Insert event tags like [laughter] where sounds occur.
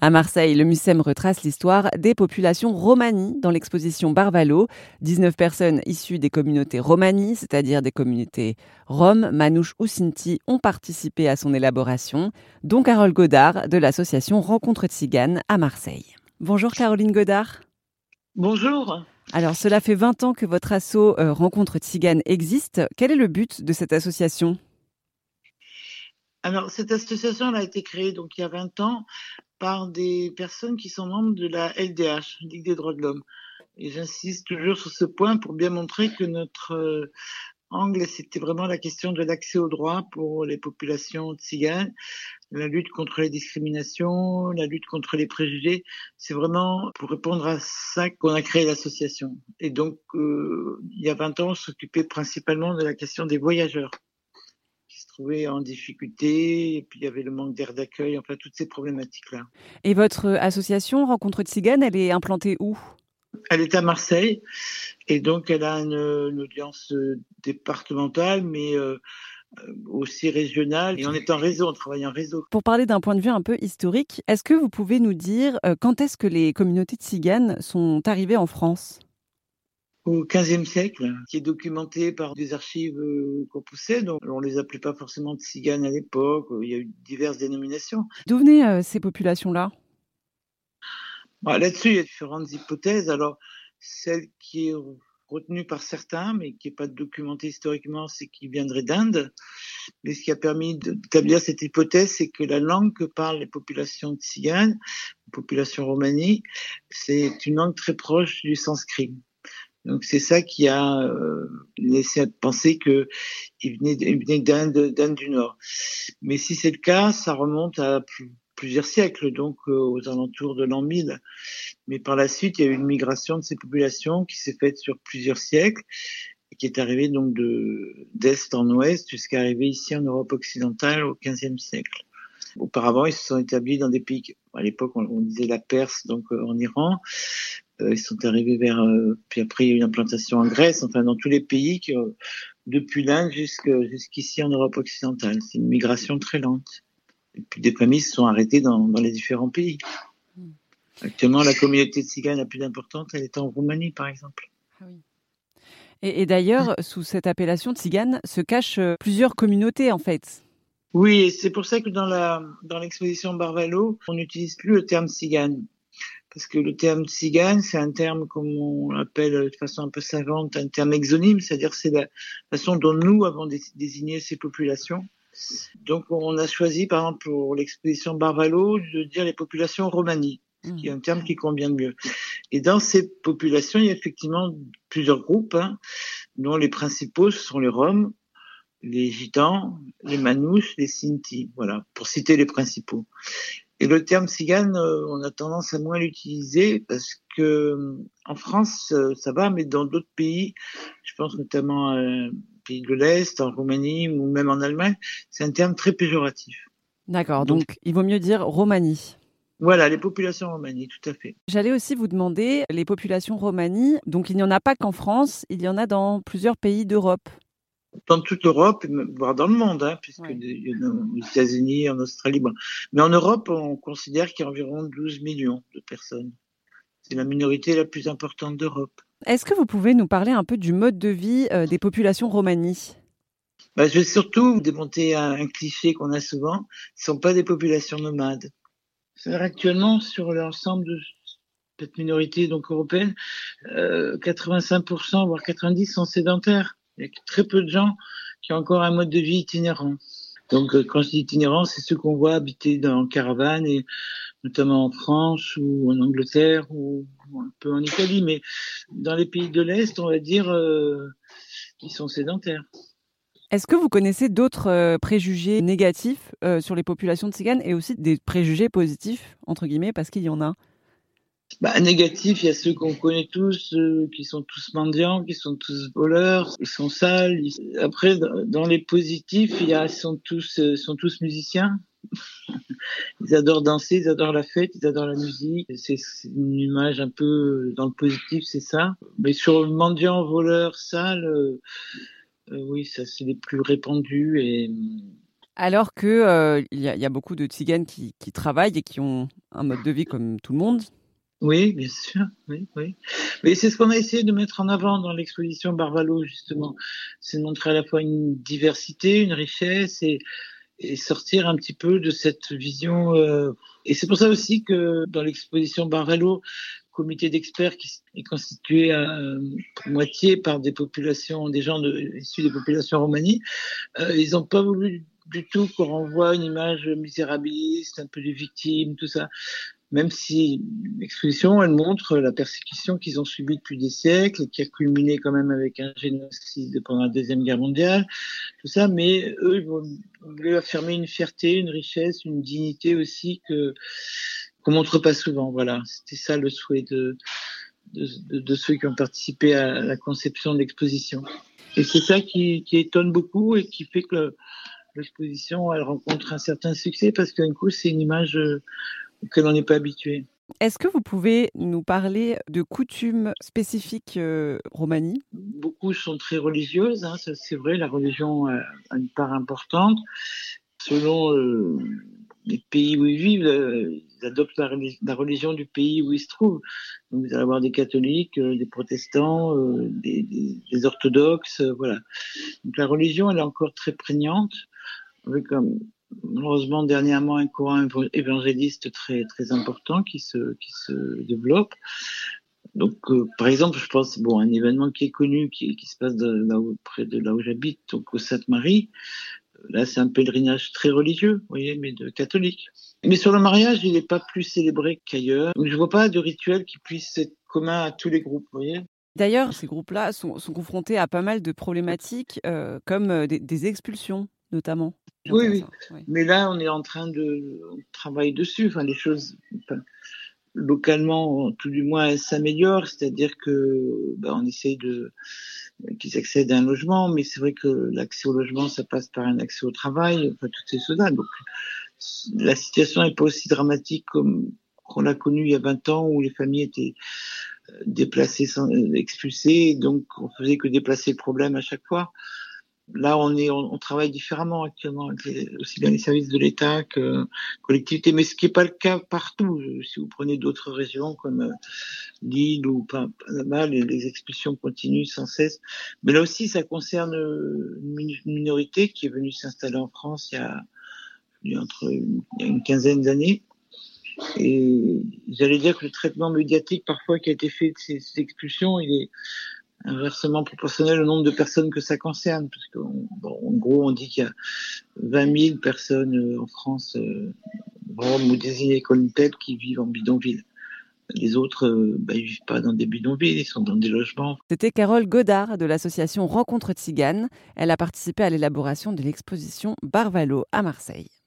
À Marseille, le MUSEM retrace l'histoire des populations romanies dans l'exposition Barvalo. 19 personnes issues des communautés romanies, c'est-à-dire des communautés roms, manouches ou sinti, ont participé à son élaboration, dont Carole Godard de l'association Rencontre Tzigane à Marseille. Bonjour Caroline Godard. Bonjour. Alors, cela fait 20 ans que votre asso euh, Rencontre Tzigane existe. Quel est le but de cette association? Alors, cette association a été créée donc il y a 20 ans par des personnes qui sont membres de la LDH, Ligue des droits de l'homme. Et j'insiste toujours sur ce point pour bien montrer que notre euh, angle, c'était vraiment la question de l'accès aux droits pour les populations tziganes, la lutte contre les discriminations, la lutte contre les préjugés. C'est vraiment pour répondre à ça qu'on a créé l'association. Et donc, euh, il y a 20 ans, on s'occupait principalement de la question des voyageurs en difficulté, et puis il y avait le manque d'air d'accueil, enfin toutes ces problématiques-là. Et votre association Rencontre Tzigane, elle est implantée où? Elle est à Marseille, et donc elle a une, audience euh, départementale, mais euh, euh, aussi régionale. Et on est en réseau, on travaille en réseau. Pour parler d'un point de vue un peu historique, est-ce que vous pouvez nous dire quand est-ce que les communautés tziganes sont arrivées en France? Au XVe siècle, qui est documenté par des archives euh, qu'on possède. On les appelait pas forcément de tziganes à l'époque. Il y a eu diverses dénominations. D'où venaient euh, ces populations-là? Bah, Là-dessus, il y a différentes hypothèses. Alors, celle qui est retenue par certains, mais qui n'est pas documentée historiquement, c'est qu'ils viendraient d'Inde. Mais ce qui a permis d'établir cette hypothèse, c'est que la langue que parlent les populations tziganes, les populations romanies, c'est une langue très proche du sanskrit. Donc c'est ça qui a euh, laissé penser que il venait, d'Inde, du Nord. Mais si c'est le cas, ça remonte à plusieurs siècles, donc euh, aux alentours de l'an 1000. Mais par la suite, il y a eu une migration de ces populations qui s'est faite sur plusieurs siècles qui est arrivée donc de d'est en ouest jusqu'à arriver ici en Europe occidentale au XVe siècle. Auparavant, ils se sont établis dans des pays, à l'époque on, disait la Perse, donc euh, en Iran, euh, ils sont arrivés vers, euh, puis après il y a eu une implantation en Grèce, enfin dans tous les pays, qui, depuis l'Inde jusqu'ici en Europe occidentale. C'est une migration très lente. Et puis des familles se sont arrêtées dans, dans les différents pays. Hmm. Actuellement, la communauté tzigane la plus importante, elle est en Roumanie, par exemple. Ah oui. Et, et d'ailleurs, sous cette appellation tzigane se cachent plusieurs communautés, en fait. Oui, c'est pour ça que dans la dans l'exposition Barvalo, on n'utilise plus le terme tzigane parce que le terme tzigane, c'est un terme, comme on l'appelle de façon un peu savante, un terme exonyme, c'est-à-dire c'est la façon dont nous avons désigné ces populations. Donc on a choisi, par exemple, pour l'exposition Barvalo, de dire les populations romanies, qui est un terme qui convient mieux. Et dans ces populations, il y a effectivement plusieurs groupes, hein, dont les principaux sont les Roms, les Gitans, les Manouches, les Sinti, voilà, pour citer les principaux. Et le terme cigane, euh, on a tendance à moins l'utiliser parce que en France, euh, ça va, mais dans d'autres pays, je pense notamment à pays de l'Est, en Roumanie ou même en Allemagne, c'est un terme très péjoratif. D'accord, donc, il vaut mieux dire Romanie. Voilà, les populations romanies, tout à fait. J'allais aussi vous demander, les populations romanies, donc il n'y en a pas qu'en France, il y en a dans plusieurs pays d'Europe dans toute l'Europe, voire dans le monde, hein, puisque y a aux États-Unis, en Australie. Bon. Mais en Europe, on considère qu'il y a environ 12 millions de personnes. C'est la minorité la plus importante d'Europe. Est-ce que vous pouvez nous parler un peu du mode de vie euh, des populations romanies? Bah, Je vais surtout vous démonter un, cliché qu'on a souvent. Ce ne sont pas des populations nomades. Actuellement, sur l'ensemble de cette minorité donc européenne, euh, 85% voire 90% sont sédentaires. Il y a très peu de gens qui ont encore un mode de vie itinérant. Donc, euh, quand je dis itinérant, c'est ceux qu'on voit habiter dans caravane et notamment en France ou en Angleterre ou un peu en Italie, mais dans les pays de l'Est, on va dire, euh, sont sédentaires. Est-ce que vous connaissez d'autres euh, préjugés négatifs sur les populations de tziganes et aussi des préjugés positifs, entre guillemets, parce qu'il y en a? Bah, négatif, il y a ceux qu'on connaît tous, qui sont tous mendiants, qui sont tous voleurs, ils sont sales. Après, dans les positifs, il y a, ils sont tous, euh, sont tous musiciens. [laughs] ils adorent danser, ils adorent la fête, ils adorent la musique. C'est une image un peu dans le positif, c'est ça. Mais sur le mendiant, voleur, sale, euh, euh, oui, ça c'est les plus répandus et Alors que il y, a beaucoup de tziganes qui, travaillent et qui ont un mode de vie comme tout le monde. Oui, bien sûr. Oui, oui. Mais c'est ce qu'on a essayé de mettre en avant dans l'exposition Barvalo, justement. C'est de montrer à la fois une diversité, une richesse et, et sortir un petit peu de cette vision. Euh... Et c'est pour ça aussi que dans l'exposition Barvalo, comité d'experts qui est constitué à euh, moitié par des populations, des gens issus des populations romanies, euh, ils n'ont pas voulu du tout qu'on renvoie une image misérabiliste, un peu des victimes, tout ça même si l'exposition, elle montre la persécution qu'ils ont subie depuis des siècles qui a culminé quand même avec un génocide pendant la Deuxième Guerre mondiale, tout ça, mais eux, ils voulaient affirmer une fierté, une richesse, une dignité aussi que qu'on montre pas souvent. Voilà, c'était ça le souhait de, de, ceux qui ont participé à la conception de l'exposition. Et c'est ça qui, qui étonne beaucoup et qui fait que l'exposition, elle rencontre un certain succès parce qu'un coup, c'est une image que l'on n'est pas habitué. Est-ce que vous pouvez nous parler de coutumes spécifiques euh, romanies Beaucoup sont très religieuses, hein, c'est vrai, la religion a une part importante. Selon euh, les pays où ils vivent, euh, ils adoptent la, religion du pays où ils se trouvent. Donc vous allez avoir des catholiques, des protestants, des, des, orthodoxes, voilà. Donc la religion, elle est encore très prégnante, avec un, malheureusement dernièrement un courant évangéliste très très important qui se qui se développe. Donc, euh, par exemple, je pense bon un événement qui est connu, qui, qui se passe là près de là où j'habite, donc au Sainte-Marie. Là, c'est un pèlerinage très religieux, voyez, mais de catholiques. Mais sur le mariage, il n'est pas plus célébré qu'ailleurs. Je vois pas de rituel qui puisse être commun à tous les groupes. D'ailleurs, ces groupes-là sont, confrontés à pas mal de problématiques, euh, comme euh, des expulsions, notamment. Oui, oui, Mais là, on est en train de travailler dessus. Enfin, les choses, localement, tout du moins, s'améliorent. C'est-à-dire que, ben, on essaye de qu'ils accèdent à un logement, mais c'est vrai que l'accès au logement, ça passe par un accès au travail. Enfin, toutes ces choses-là. Donc, la situation n'est pas aussi dramatique comme qu'on l'a connu il y a 20 ans où les familles étaient euh, déplacées, sans, expulsées, donc on faisait que déplacer le problème à chaque fois. Là, on est, on, travaille différemment actuellement, aussi bien les services de l'État que collectivités, mais ce qui n'est pas le cas partout. Si vous prenez d'autres régions comme euh, l'île ou Panama, les, les expulsions continuent sans cesse. Mais là aussi, ça concerne une minorité qui est venue s'installer en France il y a, entre une quinzaine d'années. Et j'allais dire que le traitement médiatique parfois qui a été fait de ces expulsions, il est inversement proportionnel au nombre de personnes que ça concerne, parce qu'en bon, gros, on dit qu'il y a 20 000 personnes euh, en France, euh, ou désignées comme telles, qui vivent en bidonville. Les autres, euh, bah, vivent pas dans des bidonvilles, ils sont dans des logements. C'était Carole Godard de l'association Rencontre Tzigane. Elle a participé à l'élaboration de l'exposition Barvalo à Marseille.